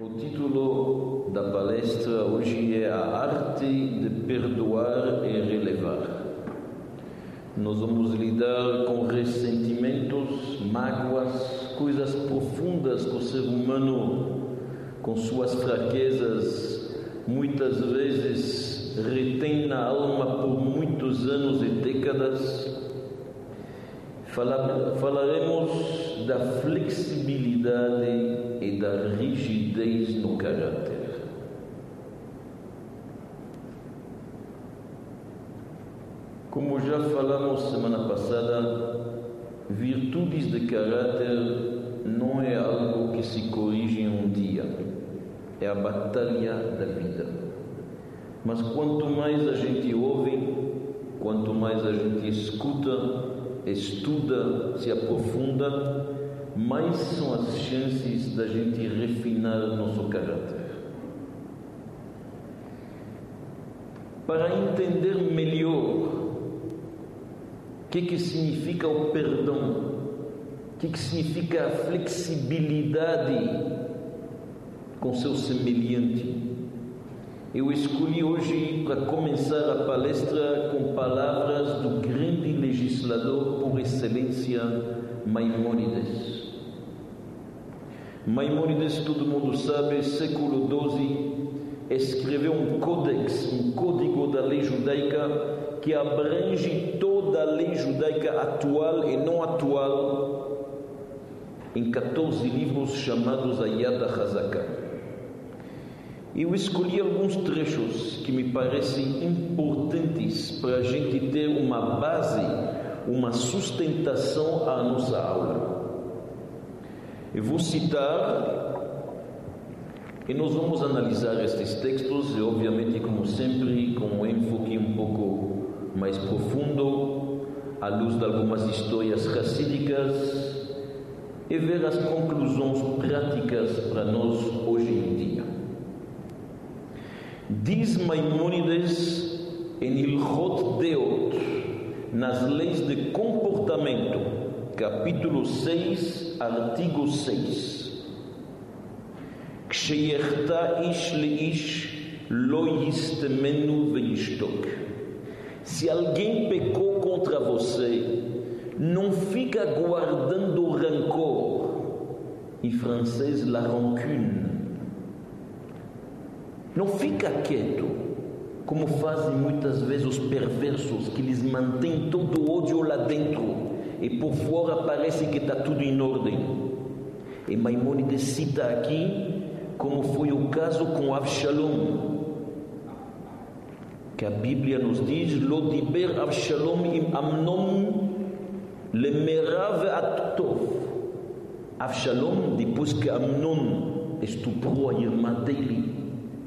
O título da palestra hoje é A Arte de Perdoar e Relevar. Nós vamos lidar com ressentimentos, mágoas, coisas profundas que o ser humano, com suas fraquezas, muitas vezes retém na alma por muitos anos e décadas. Falaremos da flexibilidade e da rigidez no caráter. Como já falamos semana passada, virtudes de caráter não é algo que se corrige em um dia, é a batalha da vida. Mas quanto mais a gente ouve, quanto mais a gente escuta, estuda, se aprofunda, mais são as chances da gente refinar nosso caráter. Para entender melhor o que, que significa o perdão, o que, que significa a flexibilidade com seu semelhante, eu escolhi hoje para começar a palestra com palavras do grande legislador por excelência, Maimônides. Maimônides, todo mundo sabe, século XII, escreveu um códex, um código da lei judaica que abrange toda a lei judaica atual e não atual em 14 livros chamados Ayat HaZakah. Eu escolhi alguns trechos que me parecem importantes para a gente ter uma base, uma sustentação à nossa aula. Eu vou citar e nós vamos analisar estes textos e, obviamente, como sempre, com um enfoque um pouco mais profundo, à luz de algumas histórias racídicas e ver as conclusões práticas para nós hoje em dia. Diz Maimônides em Ilhot Deot, nas leis de comportamento, capítulo 6, artigo 6. כשיחטא איש לאיש לא יסתמנו וישתוק. Se alguém pecou contra você, não fica guardando rancor. Em francês, la rancune. Não fica quieto, como fazem muitas vezes os perversos, que eles mantêm todo o ódio lá dentro e por fora parece que está tudo em ordem. E Maimônides cita aqui como foi o caso com Avshalom, que a Bíblia nos diz: Lodiber Avshalom im Amnon lemerav atov. Avshalom, depois que Amnon estuprou a irmã dele,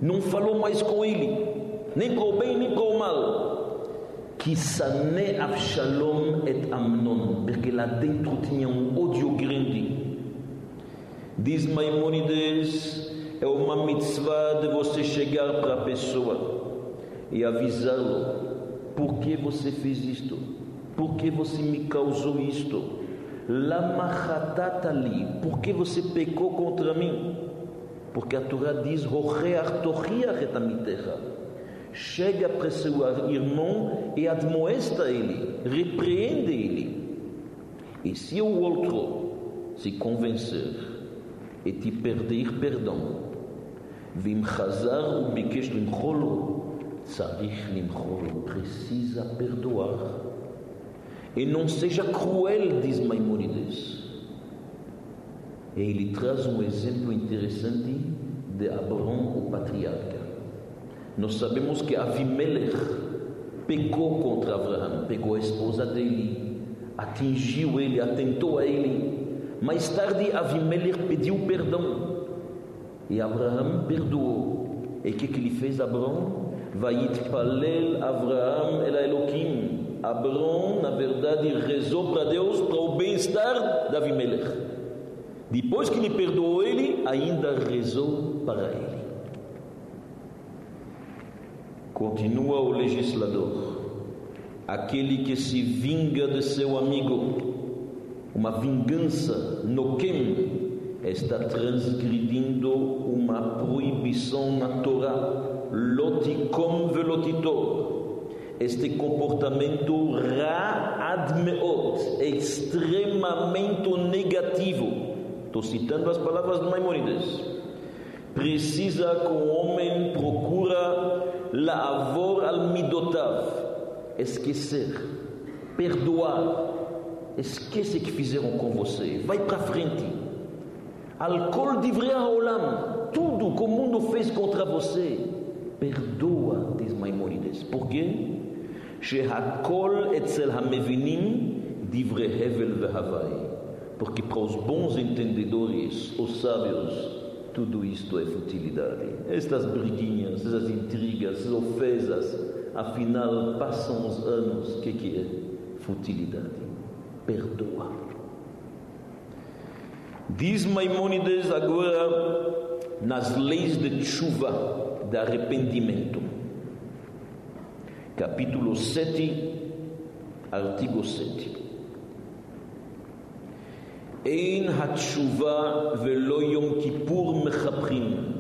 não falou mais com ele, nem com o bem nem com o mal. Que Avshalom et Amnon, porque lá dentro tinha um ódio grande. Diz Maimonides, é uma mitzvah de você chegar para a pessoa e avisá-lo: por que você fez isto? Por que você me causou isto? Lama ali, por que você pecou contra mim? Porque a Torá diz: chega para seu irmão e admoesta ele, repreende ele. E se o outro se convencer e te pedir perdão, vim chazar tzarich limcholo, precisa perdoar. E não seja cruel, diz Maimonides. E ele traz um exemplo interessante de Abraão, o patriarca. Nós sabemos que Avimelech pecou contra Abraão, pegou a esposa dele, atingiu ele, atentou a ele. Mais tarde, Avimelech pediu perdão e Abraão perdoou. E o que, que ele fez, Abraão? Vayitpalel Abraão el Elohim. Abraão, na verdade, rezou para Deus para o bem-estar de Avimelech. Depois que ele perdoou ele, ainda rezou para ele. Continua o legislador, aquele que se vinga de seu amigo, uma vingança, noquem, está transgredindo uma proibição na Torá, lotikom velotitor. Este comportamento ra admeot, extremamente negativo. Estou citando as palavras do Maimonides. Precisa que o homem procura laavor al midotav, esquecer, perdoar. Esquece que fizeram com você. Vai para frente. Alcool divrei olam. Tudo que o mundo fez contra você. Perdoa, diz Maimonides. Por quê? שהכל אצל המבינים דברי הבל והוואי. Porque para os bons entendedores, os sábios, tudo isto é futilidade. Estas briguinhas, essas intrigas, essas ofensas, afinal passam os anos, o que, que é? Futilidade. Perdoa. Diz Maimônides agora nas leis de chuva, de arrependimento. Capítulo 7, artigo 7. אין התשובה ולא יום כיפור מחפרים.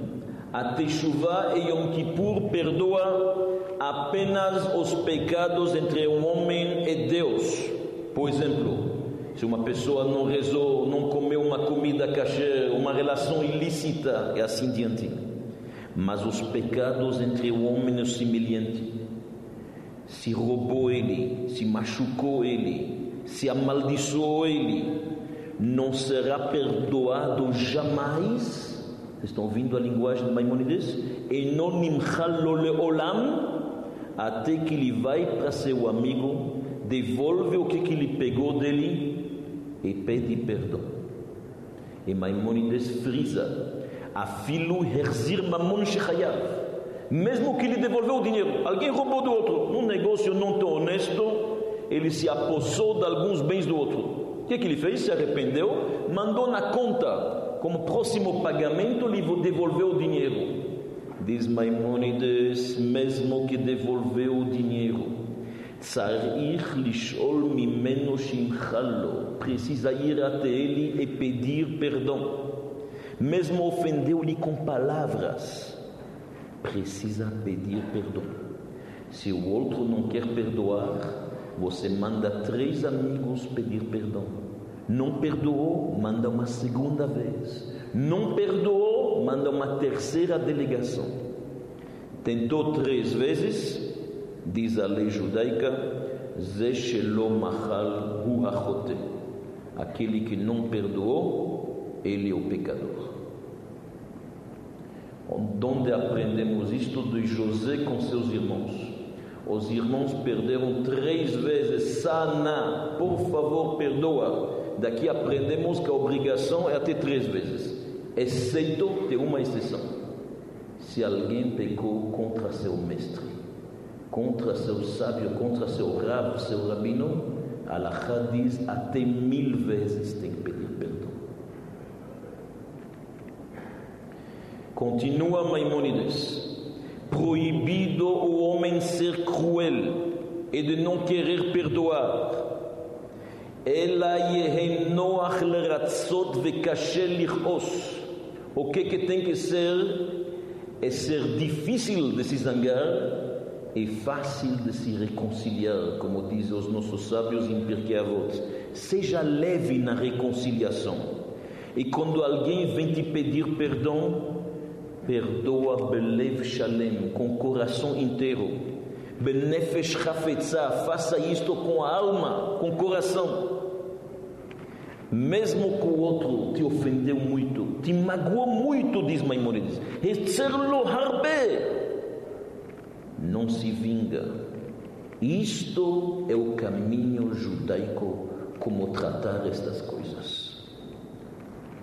התשובה e Yom Kippur perdoa apenas os pecados entre o homem e Deus. Por exemplo, se uma pessoa não rezou, não comeu uma comida kasher, uma relação ilícita e assim diante. Mas os pecados entre o homem e o semelhante, se roubou ele, se machucou ele, se amaldiçoou ele, não será perdoado jamais. Estão ouvindo a linguagem de Maimonides? Até que ele vai para seu amigo, devolve o que, que ele pegou dele e pede perdão. E Maimonides frisa: Afilu herzir mamon shechayav. Mesmo que ele devolveu o dinheiro, alguém roubou do outro, num negócio não tão honesto, ele se apossou de alguns bens do outro. O que, que ele fez? Se arrependeu, mandou na conta, como próximo pagamento, lhe devolveu o dinheiro. Diz Maimonides, mesmo que devolveu o dinheiro, precisa ir até ele e pedir perdão. Mesmo ofendeu-lhe com palavras, precisa pedir perdão. Se o outro não quer perdoar, você manda três amigos pedir perdão. Não perdoou, manda uma segunda vez. Não perdoou, manda uma terceira delegação. Tentou três vezes, diz a lei judaica, Aquele que não perdoou, ele é o pecador. Onde aprendemos isto de José com seus irmãos? Os irmãos perderam três vezes. Sana, por favor, perdoa. Daqui aprendemos que a obrigação é até três vezes. Exceto, tem uma exceção. Se alguém pecou contra seu mestre, contra seu sábio, contra seu rabo, seu rabino, Allah diz até mil vezes tem que pedir perdão. Continua Maimonides proibido o homem ser cruel e de não querer perdoar. Vekashe lichos. O que que tem que ser? É ser difícil de se zangar e fácil de se reconciliar, como dizem os nossos sábios em Pirkei Avot. Seja leve na reconciliação. E quando alguém vem te pedir perdão, perdoa belev shalem, com o coração inteiro. Benefesh chafetza, faça isto com a alma, com o coração. Mesmo que o outro te ofendeu muito, te magoou muito, diz Maimonides. Etzerlo harbe. Não se vinga. Isto é o caminho judaico como tratar estas coisas.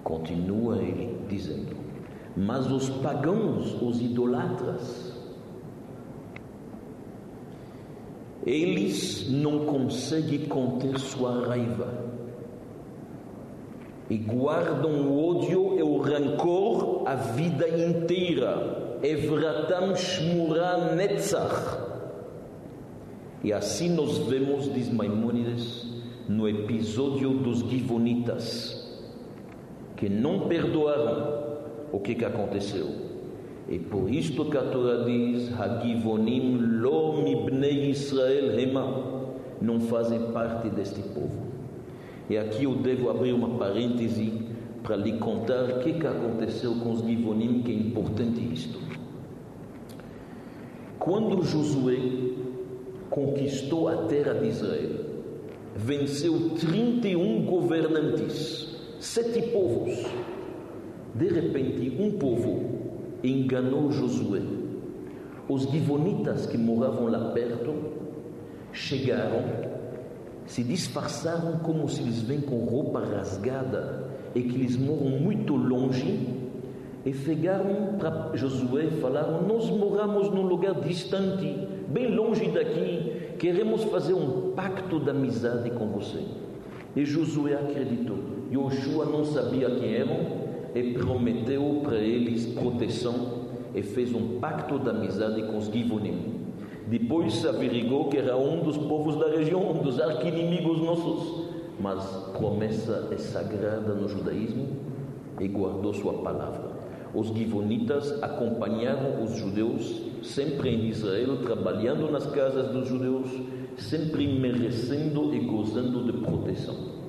Continua ele dizendo: mas os pagãos, os idolatras, eles não conseguem conter sua raiva e guardam o ódio e o rancor a vida inteira. Evratam shmura netzach. E assim nós vemos, diz Maimônides, no episódio dos Givonitas que não perdoaram o que, que aconteceu. E por isto que a Torá diz: Hagivonim lo Israel hema, não fazem parte deste povo. E aqui eu devo abrir uma parêntese para lhe contar o que, que aconteceu com os Givonim, que é importante isto. Quando Josué conquistou a terra de Israel, venceu 31 governantes, sete povos. De repente, um povo enganou Josué. Os Givonitas que moravam lá perto chegaram, se disfarçaram como se eles vêm com roupa rasgada e que eles moram muito longe e chegaram para Josué e falaram: Nós moramos num lugar distante, bem longe daqui, queremos fazer um pacto de amizade com você. E Josué acreditou. Yoshua não sabia quem eram e prometeu para eles proteção e fez um pacto de amizade com os Givonim. Depois se averigou que era um dos povos da região, um dos arquinimigos nossos. Mas promessa é sagrada no judaísmo e guardou sua palavra. Os Givonitas acompanharam os judeus, sempre em Israel, trabalhando nas casas dos judeus, sempre merecendo e gozando de proteção.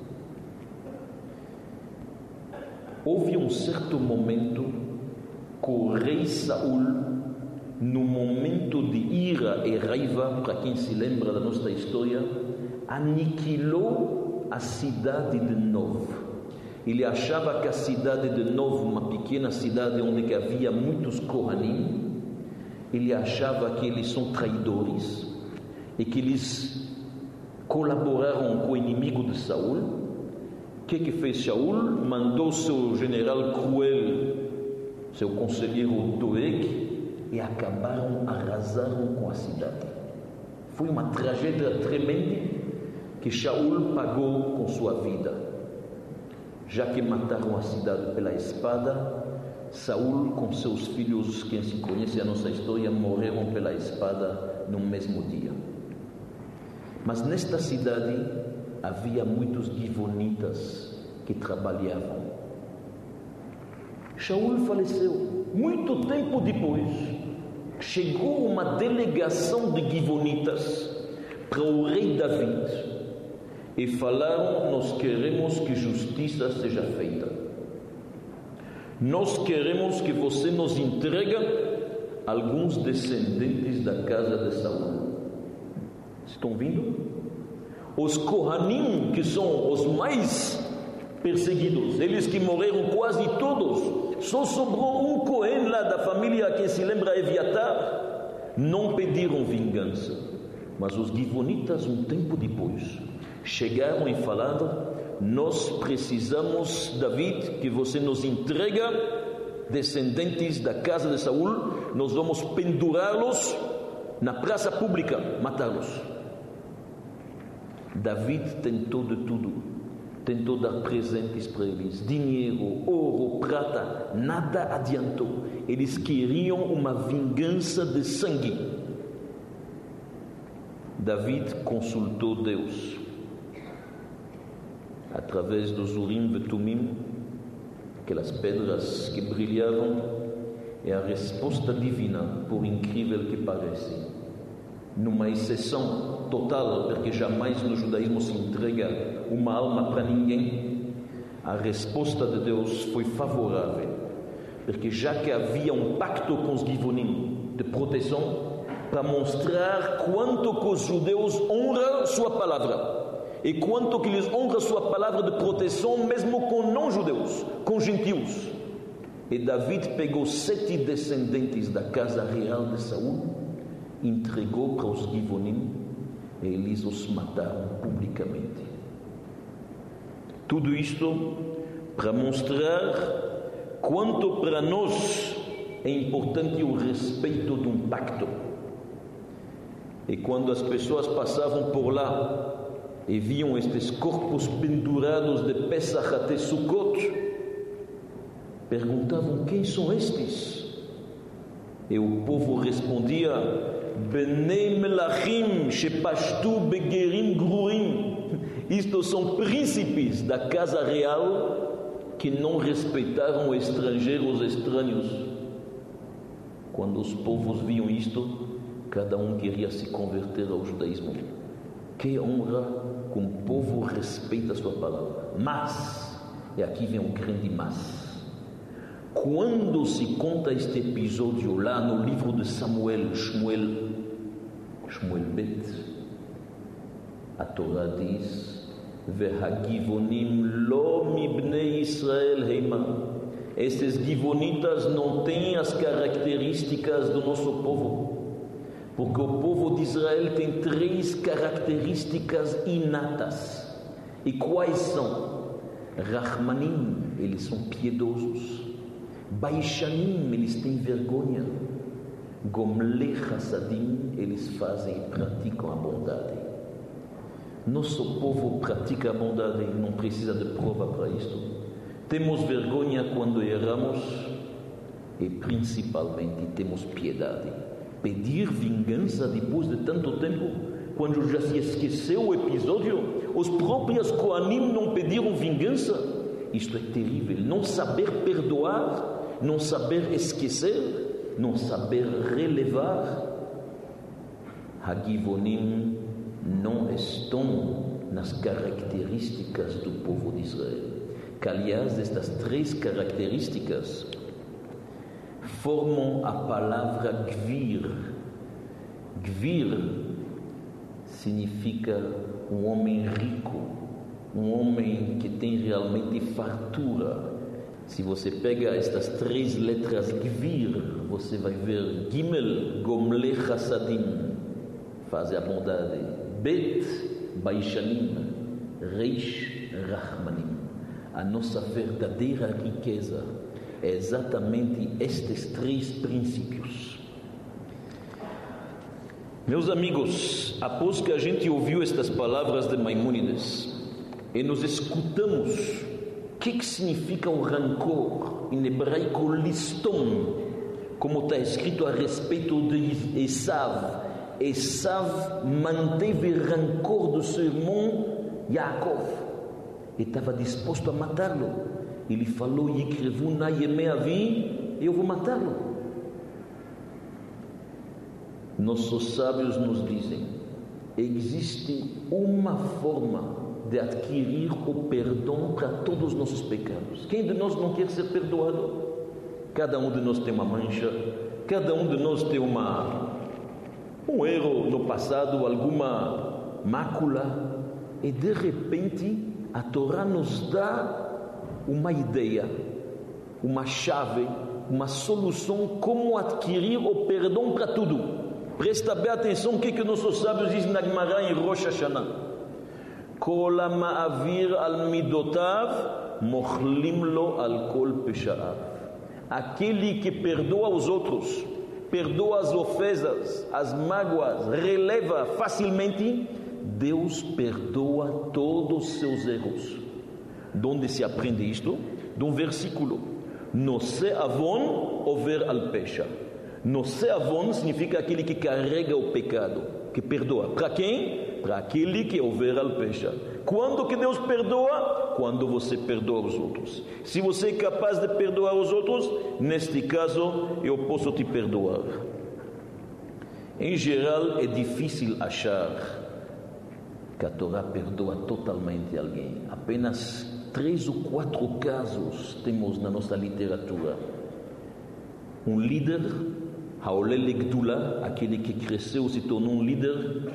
Houve um certo momento que o rei Saul, no momento de ira e raiva, para quem se lembra da nossa história, aniquilou a cidade de Novo ele achava que a cidade de Novo, uma pequena cidade onde havia muitos Kohanim, ele achava que eles são traidores e que eles colaboraram com o inimigo de Saul. Que, que fez Saul? Mandou seu general cruel, seu conselheiro Doeg, e acabaram, arrasaram com a cidade. Foi uma tragédia tremenda que Shaul pagou com sua vida já que mataram a cidade pela espada, Saul com seus filhos, quem se conhece a nossa história, morreram pela espada no mesmo dia. Mas nesta cidade havia muitos givonitas que trabalhavam. Shaul faleceu. Muito tempo depois, chegou uma delegação de givonitas para o rei David e falaram: Nós queremos que justiça seja feita. Nós queremos que você nos entregue alguns descendentes da casa de Saul. Estão vindo? Os Kohanim, que são os mais perseguidos, eles que morreram quase todos, só sobrou um Cohen lá da família que se lembra Eviatar, não pediram vingança. Mas os Givonitas, um tempo depois, chegaram e falaram: Nós precisamos, David, que você nos entrega descendentes da casa de Saul, nós vamos pendurá-los na praça pública, matá-los. David tentou de tudo, tentou dar presentes para eles, dinheiro, ouro, prata, nada adiantou. Eles queriam uma vingança de sangue. David consultou Deus através dos Urim e Tumim, aquelas pedras que brilhavam, é a resposta divina, por incrível que pareça. Numa exceção total, porque jamais no judaísmo se entrega uma alma para ninguém, a resposta de Deus foi favorável, porque já que havia um pacto com os Givonim de proteção, para mostrar quanto que os judeus honram sua palavra e quanto que lhes honra sua palavra de proteção, mesmo com não-judeus, com gentios. E David pegou sete descendentes da casa real de Saul, entregou para os Givonim eles os mataram publicamente. Tudo isto para mostrar quanto para nós é importante o respeito de um pacto. E quando as pessoas passavam por lá e viam estes corpos pendurados de Pesach até Sukkot, perguntavam: Quem são estes? E o povo respondia: Benei Melachim Shepashtu Begerim Gruim. Isto são príncipes da casa real que não respeitaram estrangeiros estranhos. Quando os povos viam isto, cada um queria se converter ao judaísmo. Que honra que um povo respeita a sua palavra. Mas, e aqui vem um grande mas. Quando se conta este episódio lá no livro de Samuel, Shmuel, Shmuel Bet, a Torá diz: Vehagivonim lo mibnei Israel heima. Estes givonitas não têm as características do nosso povo. Porque o povo de Israel tem três características inatas. E quais são? Rahmanim, eles são piedosos. Baishanim, eles têm vergonha. Gomle Hassadim, eles fazem e praticam a bondade. Nosso povo pratica a bondade, não precisa de prova para isto. Temos vergonha quando erramos e principalmente temos piedade pedir vingança depois de tanto tempo, quando já se esqueceu o episódio, os próprios Koanim não pediram vingança. Isto é terrível. Não saber perdoar, não saber esquecer, não saber relevar. Hagivonim não estão nas características do povo de Israel. Que, aliás, estas três características formam a palavra Gvir. Gvir significa um homem rico, um homem que tem realmente fartura. Se você pega estas três letras Gvir, você vai ver Gimel, Gomle Chassadim, faz a bondade, Bet, Baishanim, Reish, Rahmanim. A nossa verdadeira riqueza é exatamente estes três princípios. Meus amigos, após que a gente ouviu estas palavras de Maimônides e nos escutamos, que, que significa o rancor? Em hebraico, listom, como está escrito a respeito de Esav. Esav manteve rancor do seu irmão Yaakov e estava disposto a matá-lo. Ele falou: Yikrevu na Yemeavi, eu vou matá-lo. Nossos sábios nos dizem: existe uma forma de adquirir o perdão para todos os nossos pecados. Quem de nós não quer ser perdoado? Cada um de nós tem uma mancha, cada um de nós tem uma um erro no passado, alguma mácula, e de repente a Torá nos dá uma ideia, uma chave, uma solução como adquirir o perdão para tudo. Presta bem atenção o que, que nossos sábios dizem na Gemara em Rosh Hashanah. Kol ma'avir al midotav mochlim lo al kol pesha'av. Aquele que perdoa os outros, perdoa as ofensas, as mágoas, releva facilmente, Deus perdoa todos os seus erros. De onde se aprende isto? De um versículo. No se avon over al pesha. No se avon significa aquele que carrega o pecado, que perdoa. Para quem? Para aquele que over al pesha. Quando que Deus perdoa? Quando você perdoa os outros. Se você é capaz de perdoar os outros, neste caso eu posso te perdoar. Em geral é difícil achar que a Torá perdoa totalmente alguém. Apenas três ou quatro casos temos na nossa literatura. Um líder, Haolel Gdula, aquele que cresceu se tornou um líder,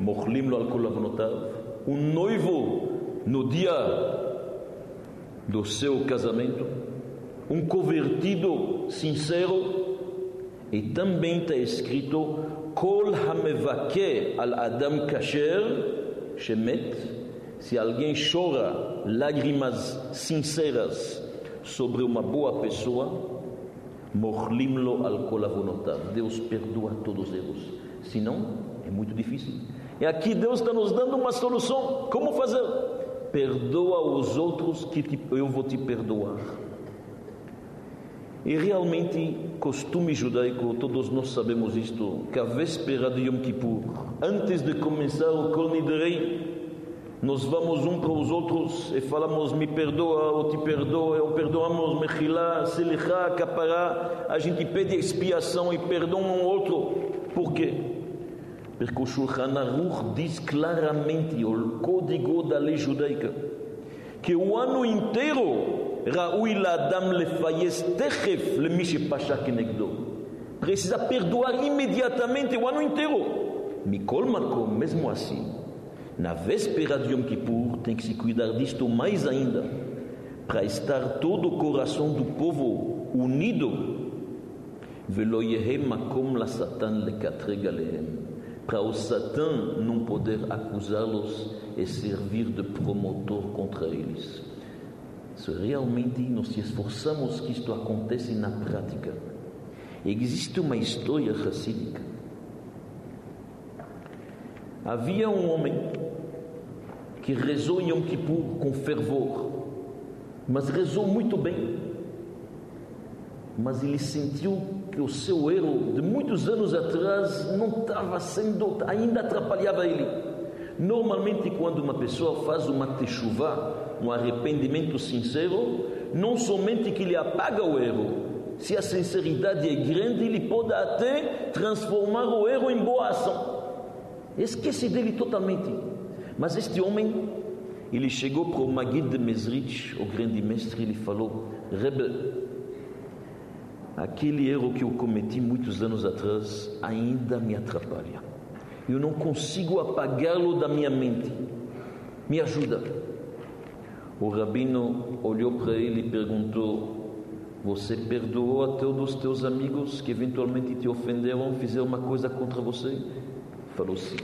Mochlim lo al Um noivo no dia do seu casamento, um convertido sincero, e também está escrito Kol hamevake al Adam kasher shemet se alguém chora lágrimas sinceras sobre uma boa pessoa, morlimlo al kolavonotav. Deus perdoa todos os erros. Senão, é muito difícil. E aqui Deus está nos dando uma solução. Como fazer? Perdoa os outros que te, eu vou te perdoar. E realmente, costume judaico, todos nós sabemos isto, que a véspera de Yom Kippur, antes de começar o Kol Nidrei, nós vamos um para os outros e falamos me perdoa ou te perdoa, ou perdoamos, mechilá, selichá, capará, a gente pede expiação e perdoa um outro. Por quê? Porque o Shulchan Aruch diz claramente, o código da lei judaica, que o ano inteiro, Raúl Adam lefayes techef lemiche pasha kenegdo. Precisa perdoar imediatamente o ano inteiro. Mikol Makom, mesmo assim, na véspera de Yom Kippur, tem que se cuidar disto mais ainda, para estar todo o coração do povo unido. Makom la Satan lekatreg alehem para o Satã não poder acusá-los e servir de promotor contra eles. Se realmente se esforçamos que isto aconteça na prática, existe uma história racídica. Havia um homem que rezou em Yom Kippur com fervor, mas rezou muito bem. Mas ele sentiu que o seu erro de muitos anos atrás não estava sendo, ainda atrapalhava ele. Normalmente, quando uma pessoa faz uma techuvá, um arrependimento sincero, não somente que ele apaga o erro, se a sinceridade é grande, ele pode até transformar o erro em boa ação. Esquece dele totalmente. Mas este homem, ele chegou para o Magid de Mesrich, o grande mestre, ele falou: Rebbe, aquele erro que eu cometi muitos anos atrás ainda me atrapalha. Eu não consigo apagá-lo da minha mente. Me ajuda. O rabino olhou para ele e perguntou: Você perdoou a todos os teus amigos que eventualmente te ofenderam, fizeram uma coisa contra você? Falou sim.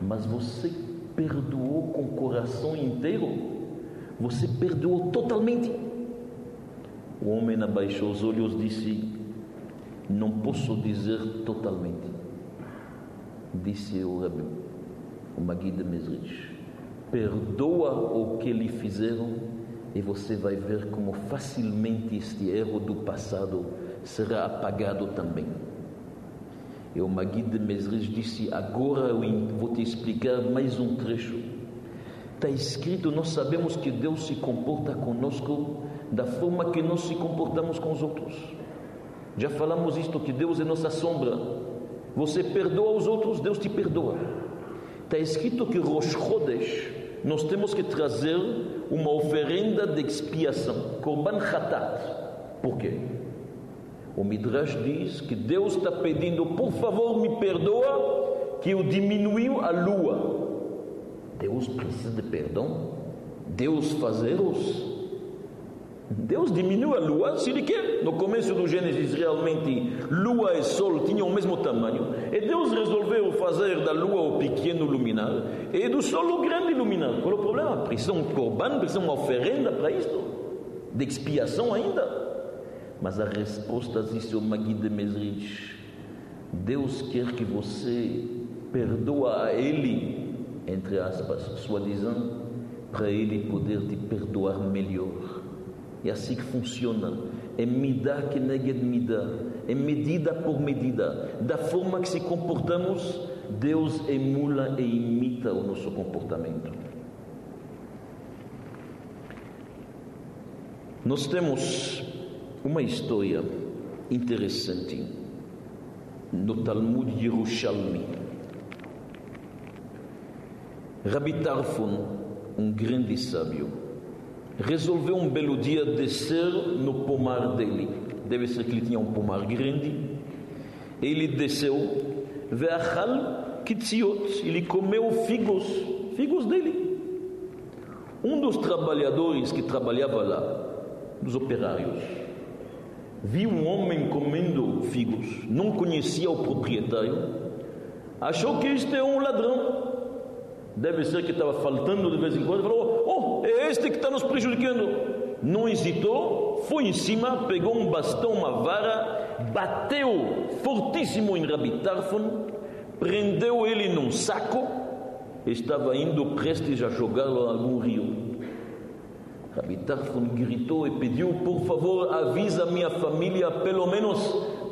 Mas você perdoou com o coração inteiro? Você perdoou totalmente? O homem abaixou os olhos e disse: Não posso dizer totalmente. Disse o Rabi, o Magui de Mesrich: Perdoa o que lhe fizeram e você vai ver como facilmente este erro do passado será apagado também. E o Magui de Mesrich disse: Agora eu vou te explicar mais um trecho. Está escrito, nós sabemos que Deus se comporta conosco da forma que nós se comportamos com os outros. Já falamos isto que Deus é nossa sombra. Você perdoa os outros, Deus te perdoa. Está escrito que Rosh Chodesh nós temos que trazer uma oferenda de expiação, Korban Khatat. Por quê? O Midrash diz que Deus está pedindo, por favor, me perdoa, que eu diminuiu a lua. Deus precisa de perdão? Deus fazer-os? Deus diminuiu a lua se ele quer. No começo do Gênesis, realmente, lua e sol tinham o mesmo tamanho. E Deus resolveu fazer da lua o pequeno luminar e do sol o grande luminar. Qual é o problema? Precisa um corban, precisa uma oferenda para isto? De expiação ainda? Mas a resposta disse o Magui de Mesrich: Deus quer que você perdoa a Ele, entre aspas, dizendo, para Ele poder te perdoar melhor. É assim que funciona. É midá que neged midá. É medida por medida. Da forma que se comportamos, Deus emula e imita o nosso comportamento. Nós temos uma história interessante no Talmud de Yerushalmi. Rabi Tarfon, um grande sábio, resolveu um belo dia descer no pomar dele. Deve ser que ele tinha um pomar grande. Ele desceu, ve'achal kitziot, ele comeu figos, figos dele. Um dos trabalhadores que trabalhava lá, dos operários, viu um homem comendo figos, não conhecia o proprietário, achou que este é um ladrão. Deve ser que estava faltando de vez em quando, falou: Oh, é este que está nos prejudicando. Não hesitou, foi em cima, pegou um bastão, uma vara, bateu fortíssimo em Rabi Tarfon, prendeu ele num saco, estava indo prestes a jogá-lo a algum rio. Rabi Tarfon gritou e pediu, por favor, avisa minha família, pelo menos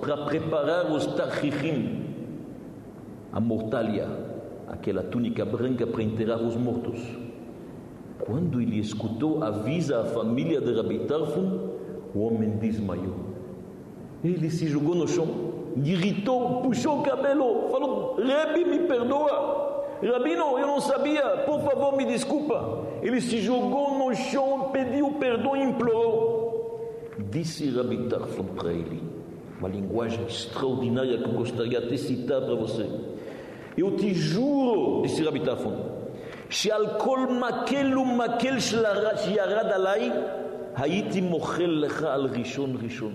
para preparar os tarchichim, a mortalha, aquela túnica branca para enterrar os mortos. Quando ele escutou, avisa a família de Rabi Tarfon, o homem desmaiou. Ele se jogou no chão, irritou, puxou o cabelo, falou: Rabi, me perdoa. Rabino, eu não sabia, por favor, me desculpa. Ele se jogou no chão, pediu perdão e implorou. Disse Rabi Tarfon para ele, uma linguagem extraordinária que eu gostaria de citar para você. Eu te juro, disse Rabi Tarfon, שעל כל מקל ומקל שירד עליי, הייתי מוחל לך על ראשון ראשון.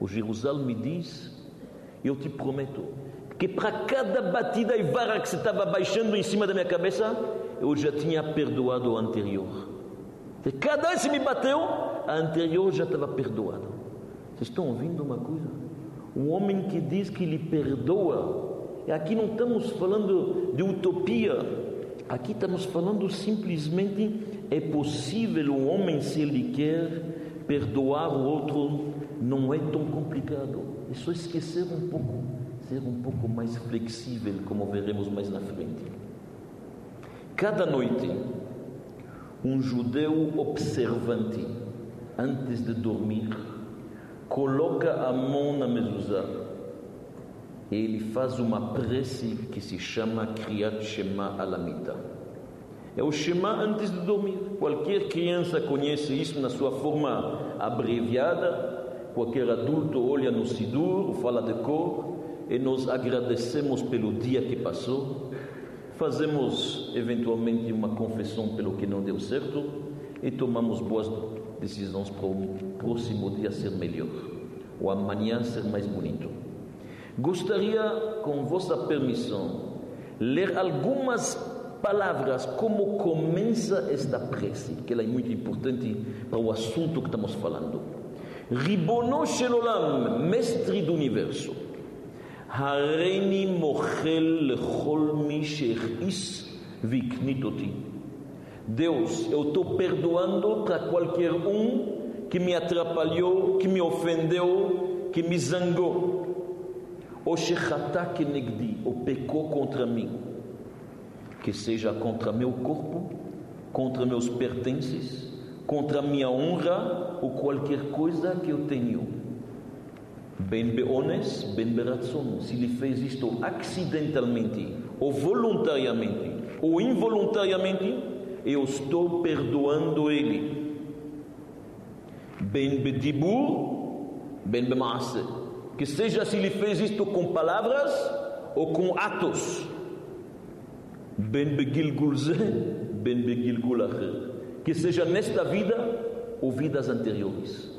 O Jerusalém diz, eu te prometo, que para cada batida e vara que você estava baixando em cima da minha cabeça, eu já tinha perdoado o anterior. De cada vez que me bateu, a anterior já estava perdoada. Vocês estão ouvindo uma coisa? Um homem que diz que lhe perdoa. e aqui não estamos falando de utopia, Aqui estamos falando simplesmente é possível o homem, se ele quer perdoar o outro, não é tão complicado. É só esquecer um pouco, ser um pouco mais flexível, como veremos mais na frente. Cada noite, um judeu observante, antes de dormir, coloca a mão na mezuzá ele faz uma prece que se chama Kriyat Shema Alamita. É o Shema antes de dormir. Qualquer criança conhece isso na sua forma abreviada. Qualquer adulto olha no Sidur, fala de cor e nós agradecemos pelo dia que passou. Fazemos eventualmente uma confissão pelo que não deu certo e tomamos boas decisões para o próximo dia ser melhor, ou amanhã ser mais bonito. Gostaria, com vossa permissão, ler algumas palavras como começa esta prece, que ela é muito importante para o assunto que estamos falando. Ribono Shelolam, mestre do universo, Hareni mochel lechol mi she'is viknitoti. Deus, eu estou perdoando para qualquer um que me atrapalhou, que me ofendeu, que me zangou que negdi, ou pecou contra mim, que seja contra meu corpo, contra meus pertences, contra minha honra ou qualquer coisa que eu tenho. Ben beones, ben beratzon. Se ele fez isto acidentalmente, ou voluntariamente, ou involuntariamente, eu estou perdoando ele. Ben bedibur, ben bemaase que seja se ele fez isto com palavras ou com atos. Ben ben. Que seja nesta vida ou vidas anteriores.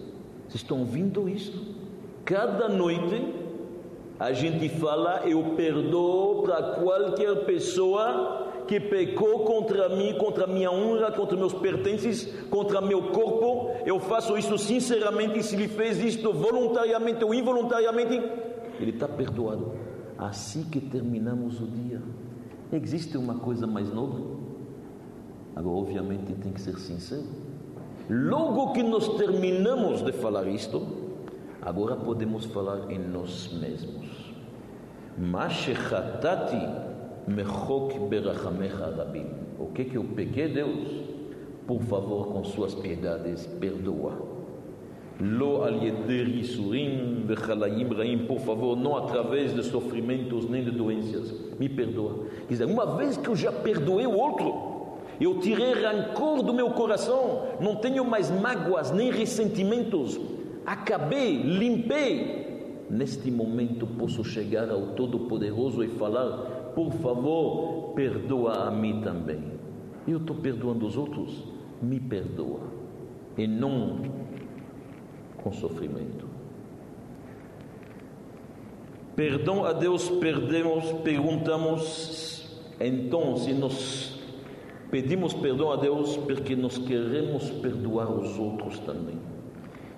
Vocês estão ouvindo isto? Cada noite a gente fala, eu perdoo para qualquer pessoa que pecou contra mim, contra minha honra, contra meus pertences, contra meu corpo, eu faço isso sinceramente. Se ele fez isto voluntariamente ou involuntariamente, ele está perdoado. Assim que terminamos o dia, existe uma coisa mais nobre? Agora, obviamente, tem que ser sincero. Logo que nós terminamos de falar isto, agora podemos falar em nós mesmos. Mashechatati Mechok berachamecha rabim. O que que eu pequei, Deus? Por favor, com suas piedades, perdoa. Lo al surim vechalayim raim. Por favor, não através de sofrimentos nem de doenças. Me perdoa. Quer dizer, uma vez que eu já perdoei o outro, eu tirei rancor do meu coração, não tenho mais mágoas nem ressentimentos. Acabei, limpei. Neste momento posso chegar ao Todo-Poderoso e falar: por favor, perdoa a mim também. Eu estou perdoando os outros, me perdoa. E não com sofrimento. Perdão a Deus, perdemos, perguntamos, então, se nós pedimos perdão a Deus, porque nós queremos perdoar os outros também.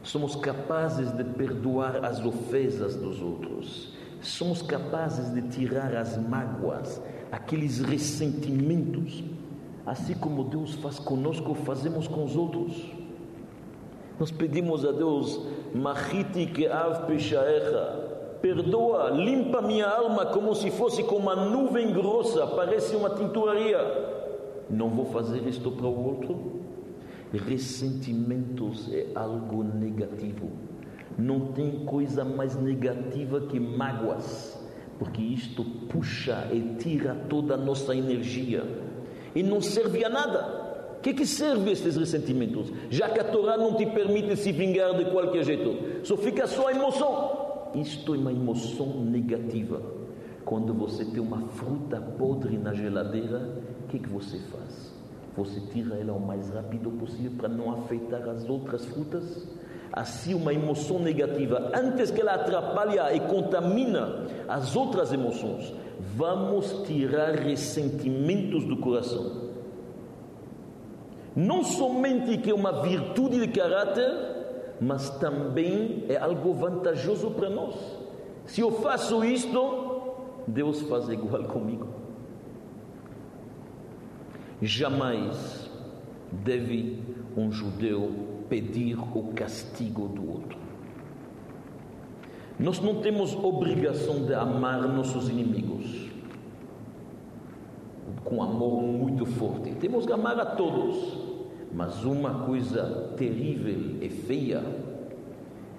Somos capazes de perdoar as ofensas dos outros somos capazes de tirar as mágoas, aqueles ressentimentos, assim como Deus faz conosco, fazemos com os outros. Nós pedimos a Deus, Mahiti que av peshaecha, perdoa, limpa minha alma como se fosse com uma nuvem grossa, parece uma tinturaria. não vou fazer isto para o outro. Ressentimentos é algo negativo. Não tem coisa mais negativa que mágoas, porque isto puxa e tira toda a nossa energia e não serve a nada. O que, que serve estes ressentimentos? Já que a Torá não te permite se vingar de qualquer jeito, só fica só a emoção. Isto é uma emoção negativa. Quando você tem uma fruta podre na geladeira, o que, que você faz? Você tira ela o mais rápido possível para não afetar as outras frutas? Assim, uma emoção negativa, antes que ela atrapalhe e contamina as outras emoções, vamos tirar ressentimentos do coração. Não somente que é uma virtude de caráter, mas também é algo vantajoso para nós. Se eu faço isto, Deus faz igual comigo. Jamais deve um judeu pedir o castigo do outro. Nós não temos obrigação de amar nossos inimigos com amor muito forte. Temos que amar a todos. Mas uma coisa terrível e feia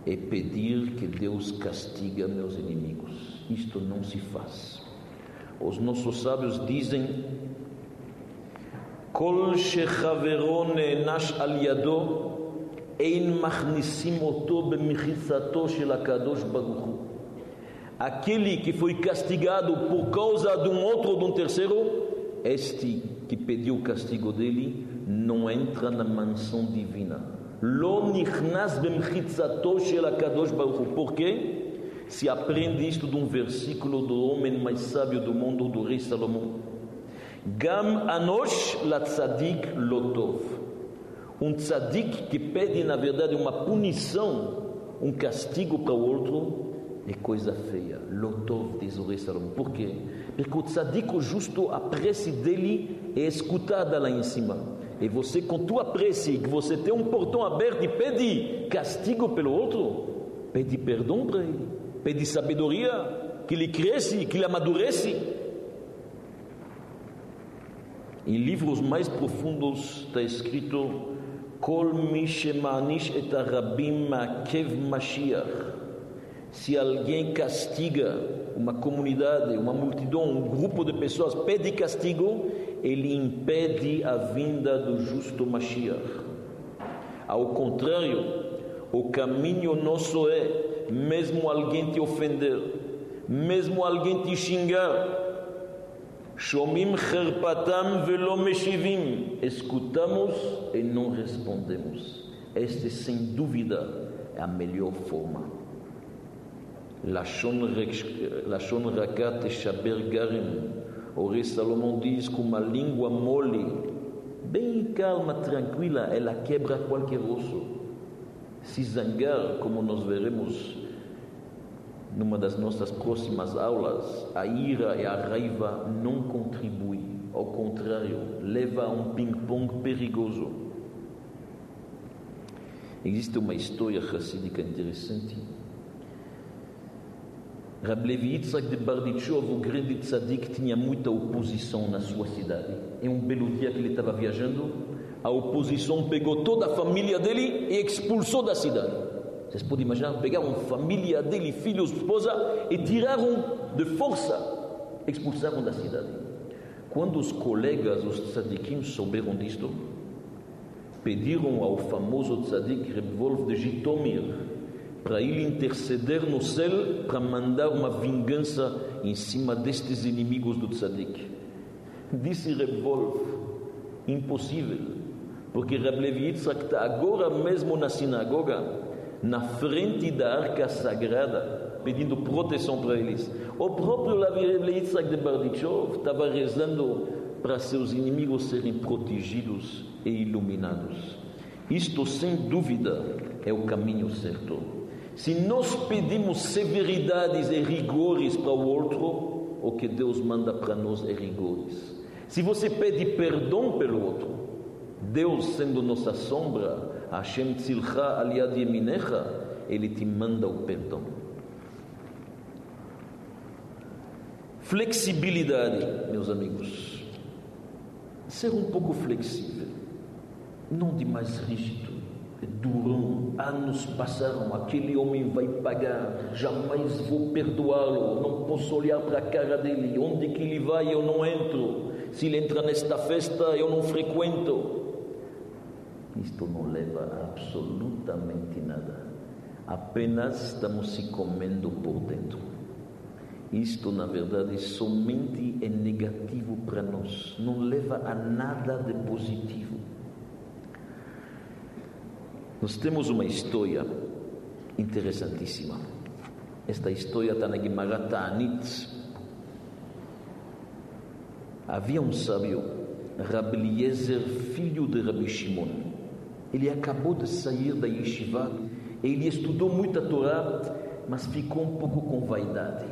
é pedir que Deus castiga meus inimigos. Isto não se faz. Os nossos sábios dizem: Kol shechavero nash al yado ein machnisim b'mechitzato shel HaKadosh Baruch Aquele que foi castigado por causa de um outro ou de um terceiro, este que pediu o castigo dele não entra na mansão divina. Lo nichnas b'mechitzato shel HaKadosh Baruch Por quê? se aprende isto de um versículo do homem mais sábio do mundo, do rei Salomão. Gam anosh la tzadik lotov. Um tzadik que pede, na verdade, uma punição, um castigo para o outro, é coisa feia. Lotov, diz o rei Salomão. Por quê? Porque o tzadik, o justo, a prece dele é escutada lá em cima. E você, com tua prece, que você tem um portão aberto e pede castigo pelo outro, pede perdão para ele pede sabedoria, que ele cresce, que ele amadurece. Em livros mais profundos está escrito Kol mi shemanish et arabim makev Mashiach. Se alguém castiga uma comunidade, uma multidão, um grupo de pessoas, pede castigo, ele impede a vinda do justo Mashiach. Ao contrário, o caminho nosso é mesmo alguém te ofender, mesmo alguém te xingar. Shomim cherpatam velo meshivim. Escutamos e não respondemos. Esta, sem dúvida, é a melhor forma. Lashon rakat shaber garim. O rei Salomão diz com uma língua mole, bem calma, tranquila, ela quebra qualquer osso se zangar, como nós veremos numa das nossas próximas aulas, a ira e a raiva não contribuem, ao contrário, leva a um ping-pong perigoso. Existe uma história racídica interessante. Rab Levi Yitzhak de Bardichov, o grande tzadik, tinha muita oposição na sua cidade. Em um belo dia que ele estava viajando, a oposição pegou toda a família dele e expulsou da cidade. Vocês podem imaginar? Pegaram família dele, filhos, esposa e tiraram de força, expulsaram da cidade. Quando os colegas, os tzadikim, souberam disto, pediram ao famoso tzadik Rebvolf de Jitomir para ele interceder no céu para mandar uma vingança em cima destes inimigos do tzadik. Disse Rebvolf, impossível. Porque Rab Levi Yitzhak está agora mesmo na sinagoga, na frente da arca sagrada, pedindo proteção para eles. O próprio Yitzhak de Bardichov estava rezando para seus inimigos serem protegidos e iluminados. Isto, sem dúvida, é o caminho certo. Se nós pedimos severidades e rigores para o outro, o que Deus manda para nós é rigores. Se você pede perdão pelo outro, Deus sendo nossa sombra, Hashem tzilcha aliad yeminecha, Ele te manda o perdão. Flexibilidade, meus amigos. ser um pouco flexível, não demais rígido, durão. Anos passaram, aquele homem vai pagar, jamais vou perdoá-lo, não posso olhar para a cara dele, onde que ele vai eu não entro, se ele entra nesta festa eu não frequento. Isto não leva absolutamente nada, apenas estamos se comendo por dentro. Isto, na verdade, somente é negativo para nós, não leva a nada de positivo. Nós temos uma história interessantíssima. Esta história está na Gemara. Havia um sábio, Rabbi Eliezer, filho de Rabbi Shimon. Ele acabou de sair da yeshiva. Ele estudou muita Torá, mas ficou um pouco com vaidade.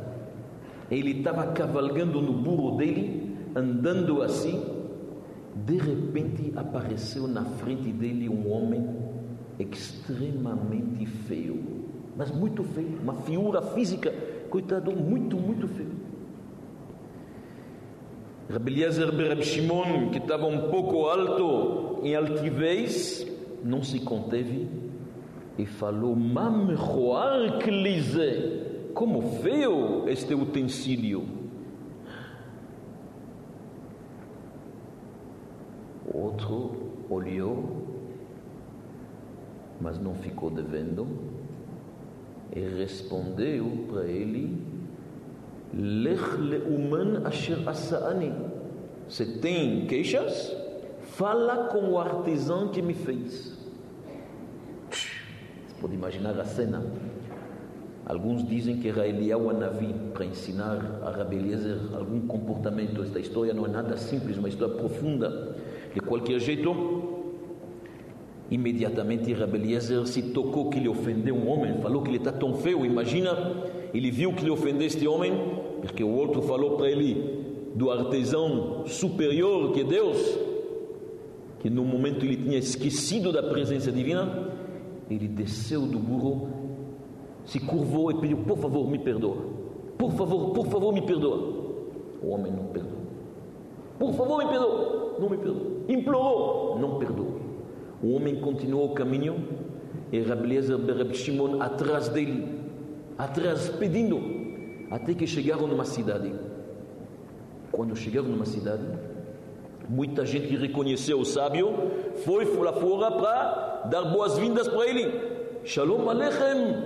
Ele estava cavalgando no burro dele, andando assim. De repente apareceu na frente dele um homem extremamente feio, mas muito feio, uma figura física, coitado, muito, muito feio. Rabbi Eliezer Berab Shimon, que estava um pouco alto em altivez, não se conteve e falou: Mamroar Klise, como feio este utensílio. Outro olhou mas não ficou devendo e respondeu para ele: Lech leuman asher asaani. Você tem queixas? Fala com o artesão que me fez. Você pode imaginar a cena. Alguns dizem que era Eliyahu Navi para ensinar a Rabi Eliezer algum comportamento. Esta história não é nada simples, uma história profunda. De qualquer jeito, Imediatamente Rabbi Eliezer se tocou que ele ofendeu um homem, falou que ele está tão feio. Imagina, ele viu que ele ofendeu este homem, porque o outro falou para ele do artesão superior que é Deus, que no momento ele tinha esquecido da presença divina. Ele desceu do burro, se curvou e pediu: Por favor, me perdoa. Por favor, por favor, me perdoa. O homem não perdoou. Por favor, me perdoa. Não me perdoa. Implorou, não perdoou. O homem continuou o caminho e Rableza Bereb Shimon atrás dele, atrás, pedindo, até que chegaram numa cidade. Quando chegaram numa cidade, muita gente reconheceu o sábio, foi lá fora para dar boas-vindas para ele. Shalom Alechem,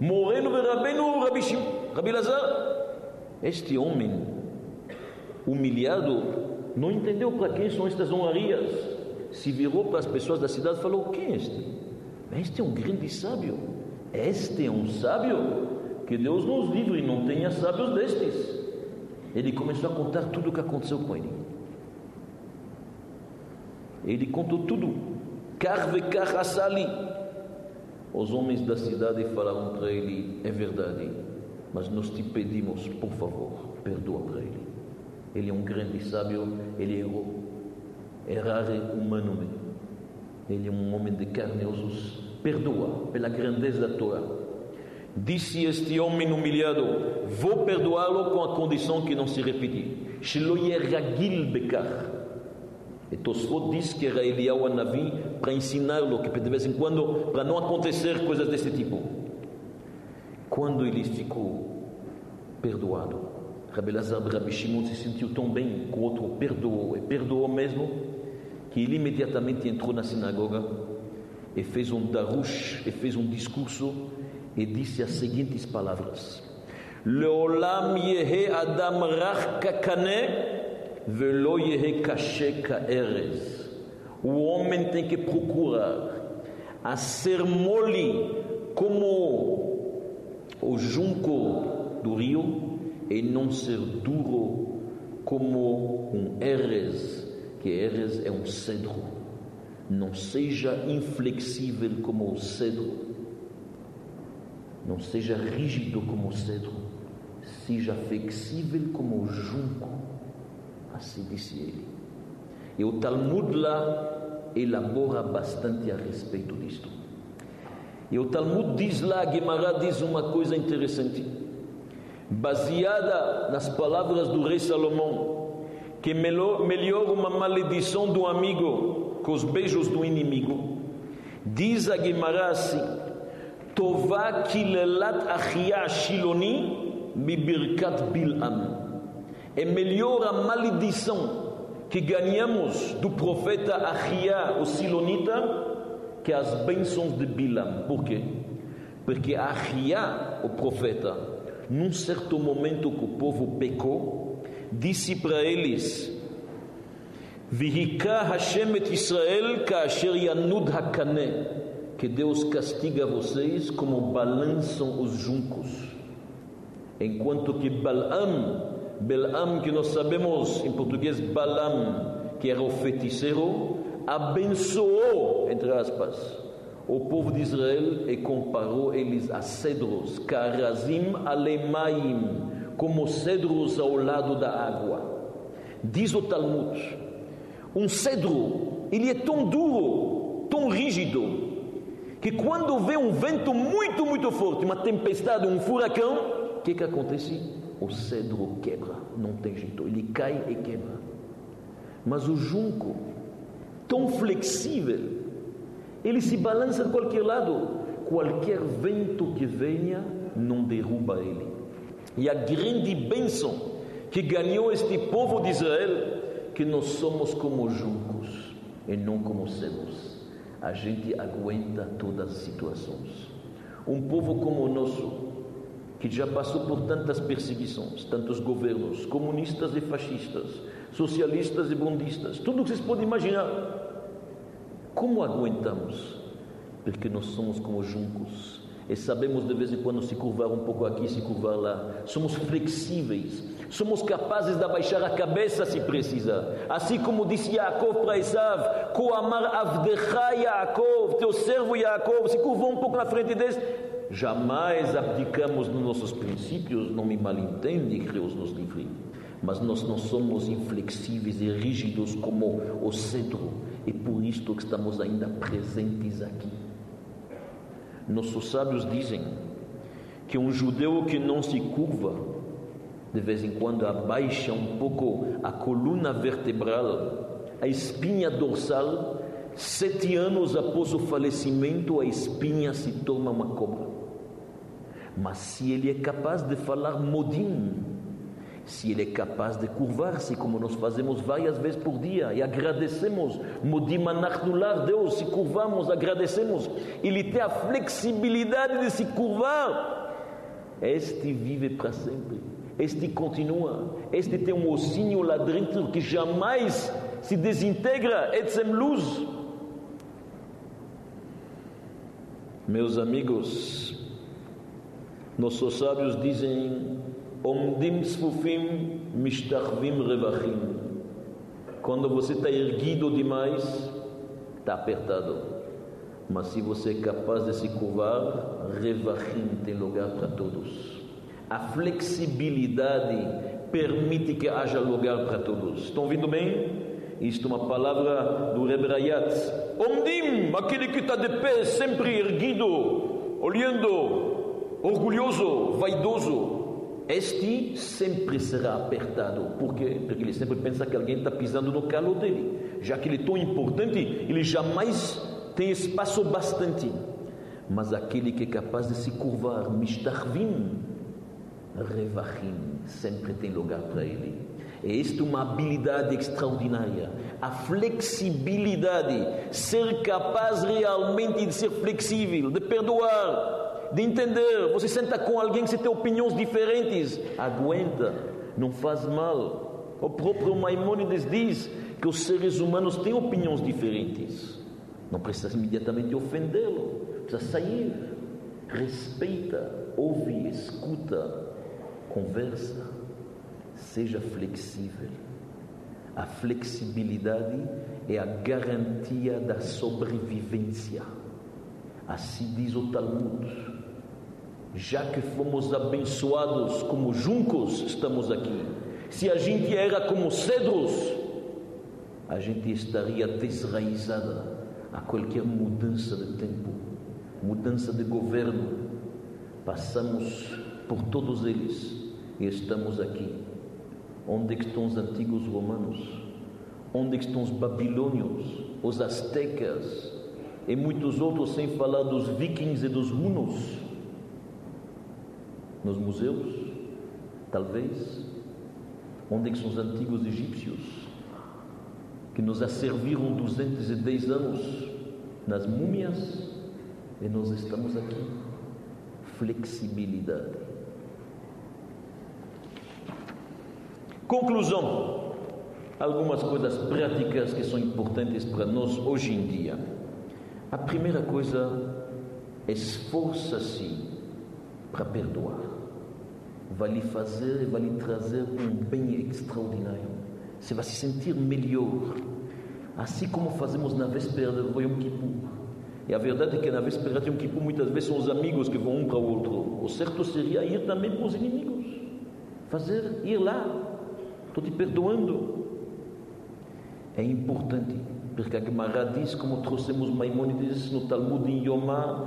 Moreno Rabenu Rabi, Rabi Lazar. Este homem, humilhado, não entendeu para quem são estas honrarias se virou para as pessoas da cidade e falou: Quem é este? Este é um grande sábio. Este é um sábio. Que Deus nos livre e não tenha sábios destes. Ele começou a contar tudo o que aconteceu com ele. Ele contou tudo. Carve carrassali. Os homens da cidade falaram para ele: É verdade, mas nós te pedimos, por favor, perdoa para ele. Ele é um grande sábio, ele errou errare humanamente. Ele é um homem de carne e ossos. Perdoa pela grandeza da Torá. Disse este homem humilhado: Vou perdoá-lo com a condição que não se repetir. Shloyeragil bekar. E Tosfot diz que era Eliyahu Navi para ensiná-lo, que de vez em quando, para não acontecer coisas desse tipo. Quando ele ficou perdoado, Rabbi Lazar Rabbi Shimon se sentiu tão bem que o outro perdoou, e perdoou mesmo que ele imediatamente entrou na sinagoga e fez um darush, e fez um discurso e disse as seguintes palavras: Leolam yehe adam rach kakane kashe kaerez. O homem tem que procurar a ser mole como o junco do rio e não ser duro como um erez que eres é um cedro. Não seja inflexível como o cedro. Não seja rígido como o cedro. Seja flexível como o junco. Assim disse ele. E o Talmud lá elabora bastante a respeito disto. E o Talmud diz lá, Gemara diz uma coisa interessante. Baseada nas palavras do rei Salomão, que melhor, melhor uma maledição do amigo que os beijos do inimigo. Diz a Guimarães assim: Tová kilelat achia shiloni bibirkat bilam. É melhor a maledição que ganhamos do profeta Achia, o silonita, que as bênçãos de Bilam. Por quê? Porque Achia, o profeta, num certo momento que o povo pecou, disse para eles: Vihika Hashem et Israel kasher yanud hakane que Deus castiga vocês como balançam os juncos. Enquanto que Balaam, Balaam que nós sabemos em português Balaam, que era o feiticeiro, abençoou, entre aspas, o povo de Israel e comparou eles a cedros, karazim alemaim, como cedros ao lado da água. Diz o Talmud, um cedro, ele é tão duro, tão rígido, que quando vê um vento muito, muito forte, uma tempestade, um furacão, o que, que acontece? O cedro quebra, não tem jeito, ele cai e quebra. Mas o junco, tão flexível, ele se balança de qualquer lado, qualquer vento que venha não derruba ele. E a grande bênção que ganhou este povo de Israel, que nós somos como juncos e não como cedros a gente aguenta todas as situações. Um povo como o nosso, que já passou por tantas perseguições, tantos governos, comunistas e fascistas, socialistas e bundistas, tudo o que vocês podem imaginar. Como aguentamos? Porque nós somos como juncos e sabemos de vez em quando se curvar um pouco aqui, se curvar lá. Somos flexíveis, somos capazes de abaixar a cabeça se precisar. Assim como disse Yaakov para Esav: Koamar Avdecha Yaakov, teu servo Yaakov, se curvou um pouco na frente desse. Jamais abdicamos nos nossos princípios, não me malentende, que Deus nos livre. Mas nós não somos inflexíveis e rígidos como o cedro, e por isto que estamos ainda presentes aqui. Nossos sábios dizem que um judeu que não se curva, de vez em quando abaixa um pouco a coluna vertebral, a espinha dorsal, sete anos após o falecimento, a espinha se torna uma cobra. Mas se ele é capaz de falar modim, se ele é capaz de curvar-se, como nós fazemos várias vezes por dia, e agradecemos, modim anachnular, Deus, se curvamos, agradecemos, ele tem a flexibilidade de se curvar, este vive para sempre, este continua, este tem um ossinho lá dentro que jamais se desintegra, etzem luz. Meus amigos, nossos sábios dizem Omdim sfufim mishtachvim revachim. Quando você está erguido demais, está apertado. Mas se você é capaz de se curvar, revachim tem lugar para todos. A flexibilidade permite que haja lugar para todos. Estão ouvindo bem? Isto é uma palavra do Rebbe Rayat. Omdim, aquele que está de pé, sempre erguido, olhando, orgulhoso, vaidoso. Este sempre será apertado. Por quê? Porque ele sempre pensa que alguém está pisando no calo dele. Já que ele é tão importante, ele jamais tem espaço bastante. Mas aquele que é capaz de se curvar, mistarvim, revachim, sempre tem lugar para ele. É esta uma habilidade extraordinária. A flexibilidade, ser capaz realmente de ser flexível, de perdoar, de entender. Você senta com alguém que tem opiniões diferentes, aguenta, não faz mal. O próprio Maimonides diz que os seres humanos têm opiniões diferentes. Não precisa imediatamente ofendê-lo, precisa sair. Respeita, ouve, escuta, conversa. Seja flexível. A flexibilidade é a garantia da sobrevivência. Assim diz o Talmud já que fomos abençoados como juncos, estamos aqui. Se a gente era como cedros, a gente estaria desraizada a qualquer mudança de tempo, mudança de governo. Passamos por todos eles e estamos aqui. Onde estão os antigos romanos? Onde estão os babilônios, os astecas e muitos outros, sem falar dos vikings e dos hunos? Nos museus? Talvez. Onde estão os antigos egípcios? Que nos serviram 210 anos nas múmias e nós estamos aqui. Flexibilidade. Conclusão: algumas coisas práticas que são importantes para nós hoje em dia. A primeira coisa, esforça-se para perdoar. Vai lhe fazer, vai lhe trazer um bem extraordinário. Você vai se sentir melhor. Assim como fazemos na véspera do Yom Kippur. E a verdade é que na véspera de Yom Kippur muitas vezes são os amigos que vão um para o outro. O certo seria ir também para os inimigos. Fazer, ir lá. Estou te perdoando. É importante, porque a Gemara diz, como trouxemos Maimonides no Talmud em Yomá,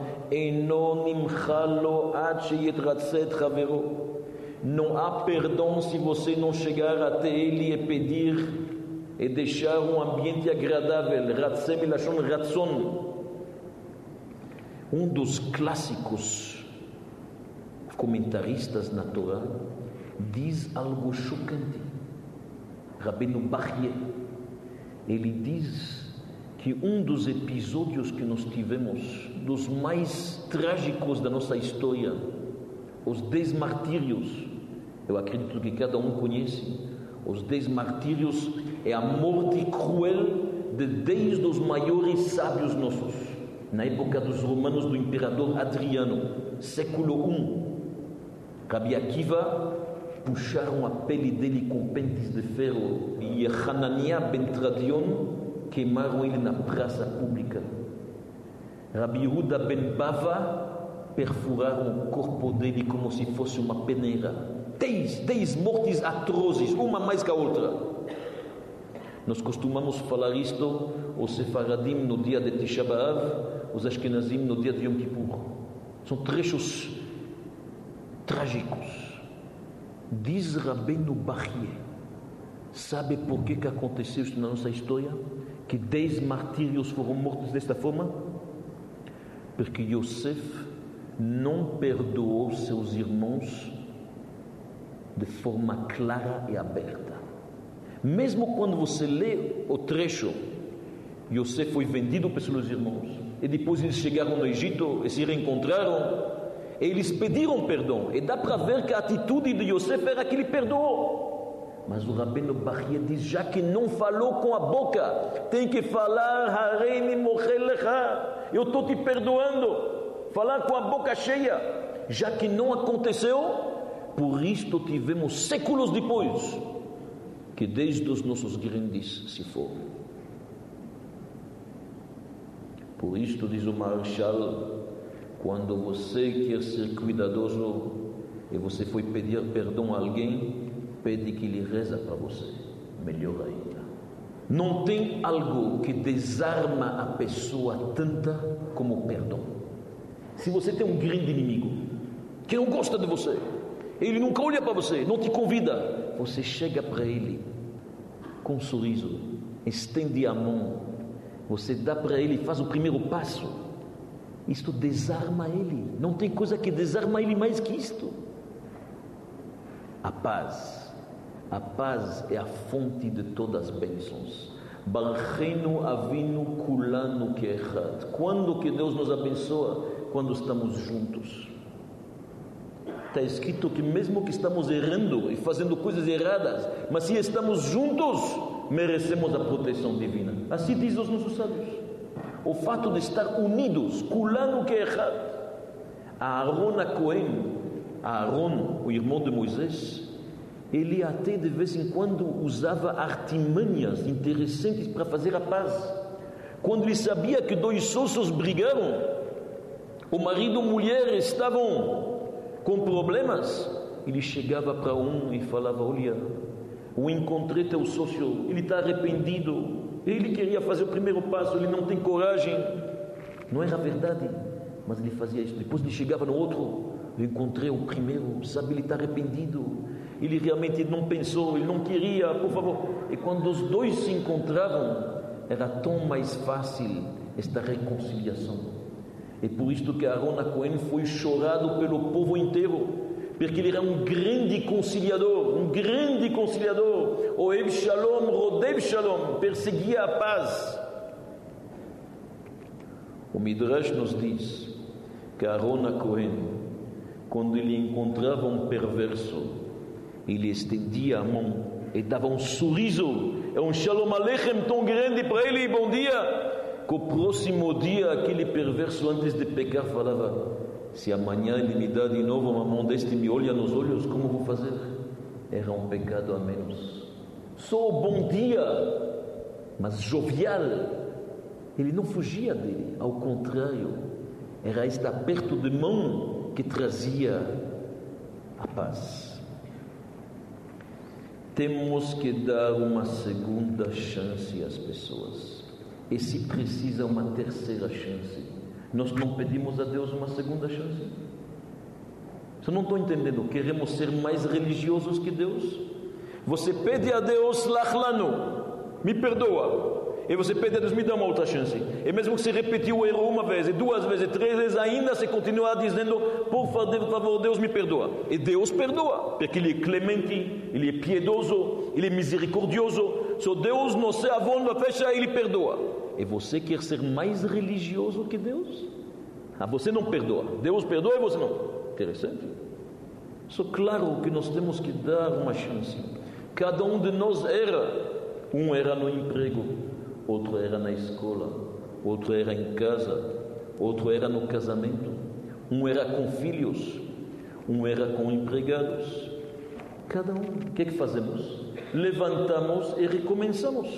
não há perdão se você não chegar até ele e pedir e deixar um ambiente agradável. Ratzem Lashon Ratzon um dos clássicos comentaristas na Torá diz algo chocante. Rabino Bachye, ele diz que um dos episódios que nós tivemos, dos mais trágicos da nossa história, os dez martírios, eu acredito que cada um conhece, os dez martírios é a morte cruel de dez dos maiores sábios nossos na época dos romanos do imperador Adriano, século I. Rabi Akiva puxaram a pele dele com pentes de ferro e Hanania ben Tradion queimaram ele na praça pública. Rabi Yehuda ben Bava perfuraram o corpo dele como se fosse uma peneira. Dez, dez mortes atrozes, uma mais que a outra. Nós costumamos falar isto, os sefaradim no dia de Tisha B'Av, os Ashkenazim no dia de Yom Kippur. São trechos trágicos. Diz Rabbeinu Bachie, sabe por que, que aconteceu isso na nossa história? Que dez martírios foram mortos desta forma? Porque Yosef não perdoou seus irmãos de forma clara e aberta. Mesmo quando você lê o trecho, Yosef foi vendido pelos irmãos e depois eles chegaram no Egito e se reencontraram. E eles pediram perdão. E dá para ver que a atitude de Yosef era que ele perdoou. Mas o Rabino Bahia diz: já que não falou com a boca, tem que falar, Hareini Mochelecha. Eu estou te perdoando. Falar com a boca cheia. Já que não aconteceu, por isto tivemos séculos depois que desde os nossos grandes se foram. Por isto, diz o Marshall, quando você quer ser cuidadoso e você foi pedir perdão a alguém, pede que ele reza para você. Melhor ainda. Não tem algo que desarma a pessoa tanta como o perdão. Se você tem um grande inimigo que não gosta de você, ele nunca olha para você, não te convida, você chega para ele com um sorriso, estende a mão você dá para ele, faz o primeiro passo. Isto desarma ele. Não tem coisa que desarma ele mais que isto. A paz. A paz é a fonte de todas as bênçãos. Avino. Quando que Deus nos abençoa? Quando estamos juntos. Está escrito que mesmo que estamos errando e fazendo coisas erradas, mas se estamos juntos, merecemos a proteção divina. Assim diz os nossos sábios. O fato de estar unidos, kulano que errado. Aaron a Cohen, Aaron, o irmão de Moisés, ele até de vez em quando usava artimanhas interessantes para fazer a paz. Quando ele sabia que dois sócios brigaram, o marido e a mulher estavam com problemas, ele chegava para um e falava: Olha, o encontrei teu sócio, ele está arrependido, ele queria fazer o primeiro passo, ele não tem coragem. Não era verdade, mas ele fazia isso. Depois ele chegava no outro, eu encontrei o primeiro, sabe, ele está arrependido. ele realmente não pensou, ele não queria, por favor. E quando os dois se encontravam, era tão mais fácil esta reconciliação. É por isto que Aaron Cohen foi chorado pelo povo inteiro, porque ele era um grande conciliador, um grande conciliador. Oeb Shalom, Rodev Shalom, perseguia a paz. O Midrash nos diz que Aaron Cohen, quando ele encontrava um perverso, ele estendia a mão e dava um sorriso, é um Shalom Aleichem tão grande para ele, bom dia. Que o próximo dia, aquele perverso, antes de pecar, falava: Se amanhã ele me dá de novo uma mão deste e me olha nos olhos, como vou fazer? Era um pecado a menos. Só o bom dia, mas jovial ele não fugia dele, ao contrário, era este aperto de mão que trazia a paz. Temos que dar uma segunda chance às pessoas. E se precisa uma terceira chance. Nós não pedimos a Deus uma segunda chance. Você não estou entendendo. Queremos ser mais religiosos que Deus? Você pede a Deus, lachlanu, me perdoa. E você pede a Deus, me dá uma outra chance. E mesmo que você repetiu o erro uma vez, e duas vezes, e três vezes, ainda você continua dizendo, por favor, Deus me perdoa. E Deus perdoa, porque Ele é clemente, Ele é piedoso, Ele é misericordioso. Se Deus não se avonda, fecha, Ele perdoa. E você quer ser mais religioso que Deus? Ah, você não perdoa. Deus perdoa e você não. Interessante. Só claro que nós temos que dar uma chance. Cada um de nós era. Um era no emprego, outro era na escola, outro era em casa, outro era no casamento, um era com filhos, um era com empregados. Cada um, o que é que fazemos? Levantamos e recomeçamos.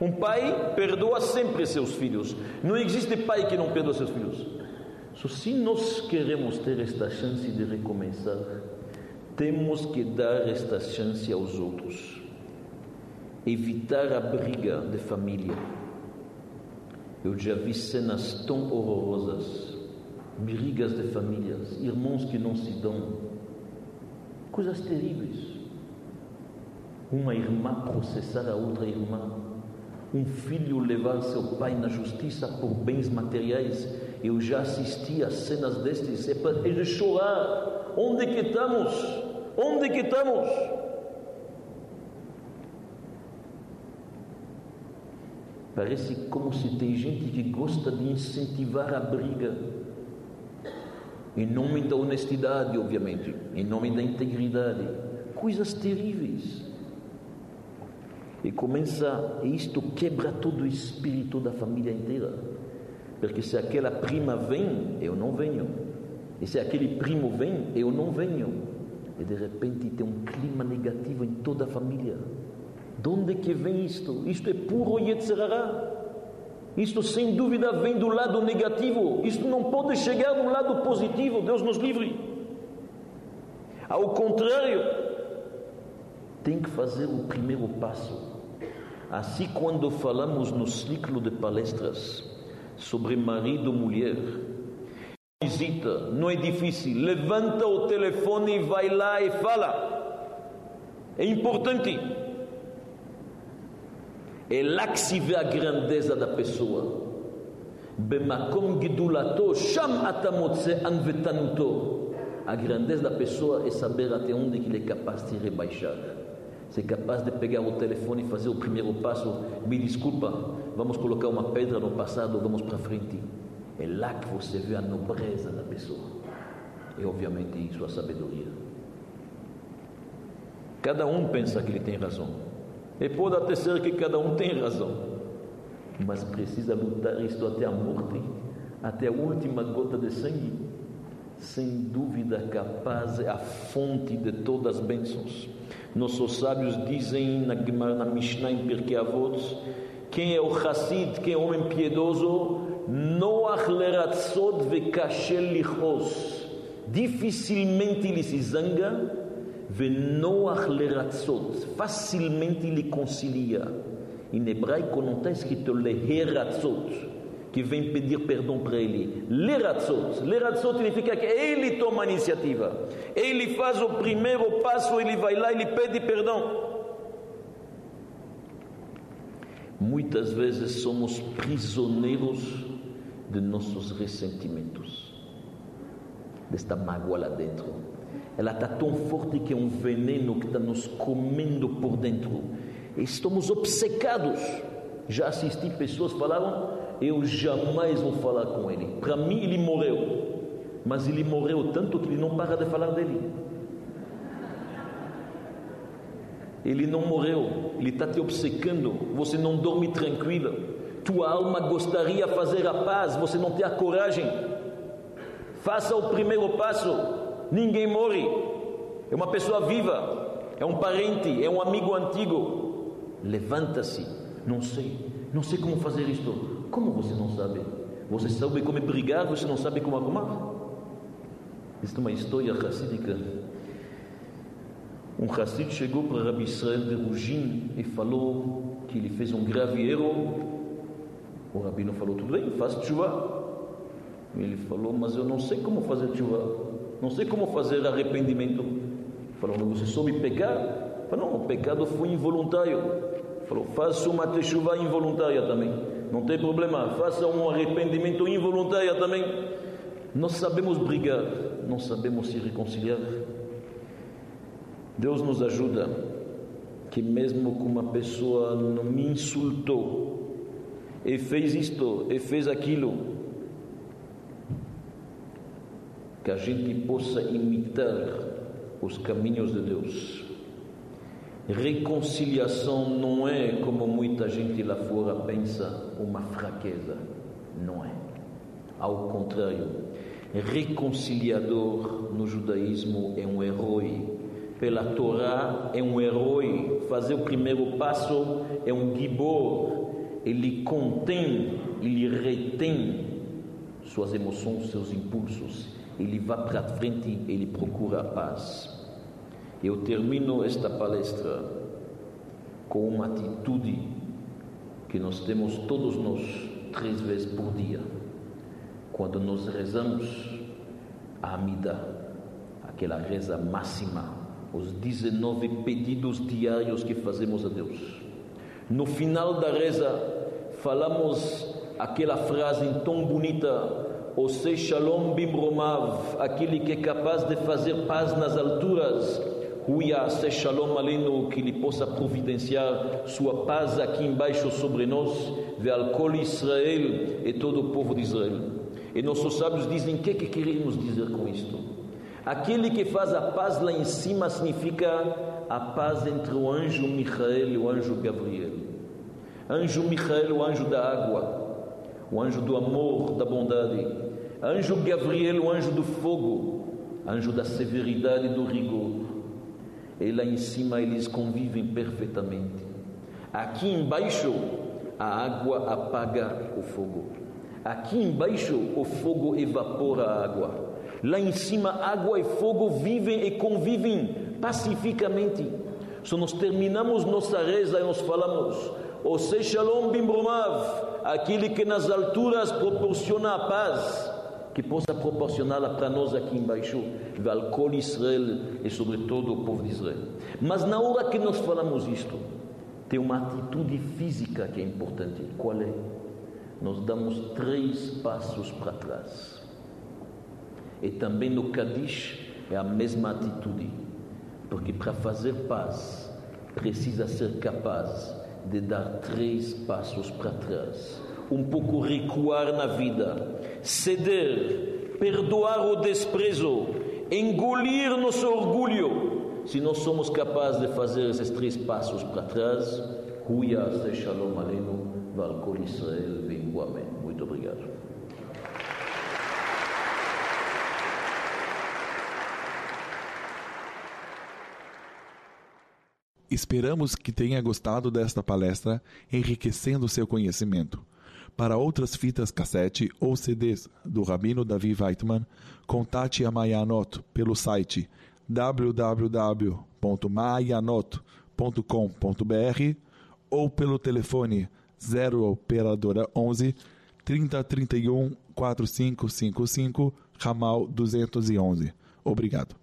Um pai perdoa sempre seus filhos. Não existe pai que não perdoa seus filhos. So, se nós queremos ter esta chance de recomeçar, temos que dar esta chance aos outros evitar a briga de família. Eu já vi cenas tão horrorosas, brigas de famílias, irmãos que não se dão, coisas terríveis. Uma irmã processar a outra irmã, um filho levar seu pai na justiça por bens materiais. Eu já assisti a cenas destes, é para ele chorar. Onde que estamos? Onde que estamos? Parece como se tem gente que gosta de incentivar a briga. Em nome da honestidade, obviamente, em nome da integridade. Coisas terríveis. E começa, e isto quebra todo o espírito da família inteira. Porque se aquela prima vem, eu não venho. E se aquele primo vem, eu não venho. E de repente tem um clima negativo em toda a família. De onde que vem isto? Isto é puro Yetzirará. Isto sem dúvida vem do lado negativo. Isto não pode chegar no lado positivo. Deus nos livre. Ao contrário, tem que fazer o primeiro passo. Assim, quando falamos no ciclo de palestras sobre marido e mulher, visita, não é difícil. Levanta o telefone e vai lá e fala. É importante. É lá que se vê a grandeza da pessoa. Bemakom gidulato, sham atamotse anvetanuto. A grandeza da pessoa é saber até onde ele é capaz de rebaixar. Ser capaz de pegar o telefone e fazer o primeiro passo. Me desculpa, vamos colocar uma pedra no passado, vamos para frente. É lá que você vê a nobreza da pessoa. E obviamente isso a sabedoria. Cada um pensa que ele tem razão. E pode até ser que cada um tem razão, mas precisa lutar isto até a morte, até a última gota de sangue. Sem dúvida, capaz é a fonte de todas as bênçãos. Nossos sábios dizem na, na Mishnah em Pirkei Avot, quem é o Hassid, quem é o homem piedoso, Noach leratzot vekashel lichos. Dificilmente ele se zanga Venoach leratzot, facilmente ele concilia. Em hebraico não está escrito leheratzot, que vem pedir perdão para ele. Leratzot. Leratzot significa que ele toma a iniciativa. Ele faz o primeiro passo, ele vai lá, ele pede perdão. Muitas vezes somos prisioneiros de nossos ressentimentos, desta mágoa lá dentro. Ela está tão forte que é um veneno que está nos comendo por dentro. Estamos obcecados. Já assisti pessoas falaram: Eu jamais vou falar com ele. Para mim, ele morreu. Mas ele morreu tanto que ele não para de falar dele. Ele não morreu, ele está te obcecando. Você não dorme tranquila. Tua alma gostaria de fazer a paz, você não tem a coragem. Faça o primeiro passo. Ninguém morre. É uma pessoa viva, é um parente, é um amigo antigo. Levanta-se. Não sei, não sei como fazer isto. Como você não sabe? Você sabe como brigar, você não sabe como arrumar? Isto é uma história racídica um Hassid chegou para Rabi Israel de Rugin e falou que ele fez um grave erro. O rabino falou: Tudo bem, faz chuva. Ele falou: Mas eu não sei como fazer chuva, não sei como fazer arrependimento. Falou: você me pecar? Falou: Não, o pecado foi involuntário. Falou: Faça uma techuva involuntária também. Não tem problema, faça um arrependimento involuntário também. Nós sabemos brigar, não sabemos se reconciliar. Deus nos ajuda que mesmo que uma pessoa não me insultou e fez isto e fez aquilo, que a gente possa imitar os caminhos de Deus. Reconciliação não é como muita gente lá fora pensa, uma fraqueza. Não é. Ao contrário, reconciliador no judaísmo é um herói pela Torá é um herói, fazer o primeiro passo é um gibor, ele contém, ele retém suas emoções, seus impulsos, ele vai para frente, ele procura a paz. Eu termino esta palestra com uma atitude que nós temos todos nós três vezes por dia, quando nós rezamos a Amida, aquela reza máxima os 19 pedidos diários que fazemos a Deus. No final da reza, falamos aquela frase tão bonita: O se shalom bimromav, aquele que é capaz de fazer paz nas alturas. Huya se shalom aleno, que ele possa providenciar sua paz aqui embaixo sobre nós, ve'al Israel e todo o povo de Israel. E nossos sábios dizem: o que, é que queremos dizer com isto? Aquele que faz a paz lá em cima significa a paz entre o anjo Michael e o anjo Gabriel. Anjo Michael, o anjo da água, o anjo do amor, da bondade. Anjo Gabriel, o anjo do fogo, anjo da severidade e do rigor. E lá em cima eles convivem perfeitamente. Aqui embaixo, a água apaga o fogo. Aqui embaixo, o fogo evapora a água. Lá em cima, água e fogo vivem e convivem pacificamente. Se nós terminamos nossa reza e nós falamos, O shalom bimbromav, aquele que nas alturas proporciona a paz, que possa proporcioná-la para nós aqui embaixo, Valkol Israel e sobretudo o povo de Israel. Mas na hora que nós falamos isto, tem uma atitude física que é importante. Qual é? Nós damos três passos para trás. E também no Kadish é a mesma atitude, porque para fazer paz precisa ser capaz de dar três passos para trás, um pouco recuar na vida, ceder, perdoar o desprezo, engolir nosso orgulho. Se nós somos capazes de fazer esses três passos para trás, Huya se shalom aleinu, valkol Israel, vem amém. Muito obrigado. Esperamos que tenha gostado desta palestra, enriquecendo seu conhecimento. Para outras fitas cassete ou CDs do Rabino Davi Weitman, contate a Mayanot pelo site www.mayanot.com.br ou pelo telefone 0 operadora 11 3031 4555, ramal 211. Obrigado.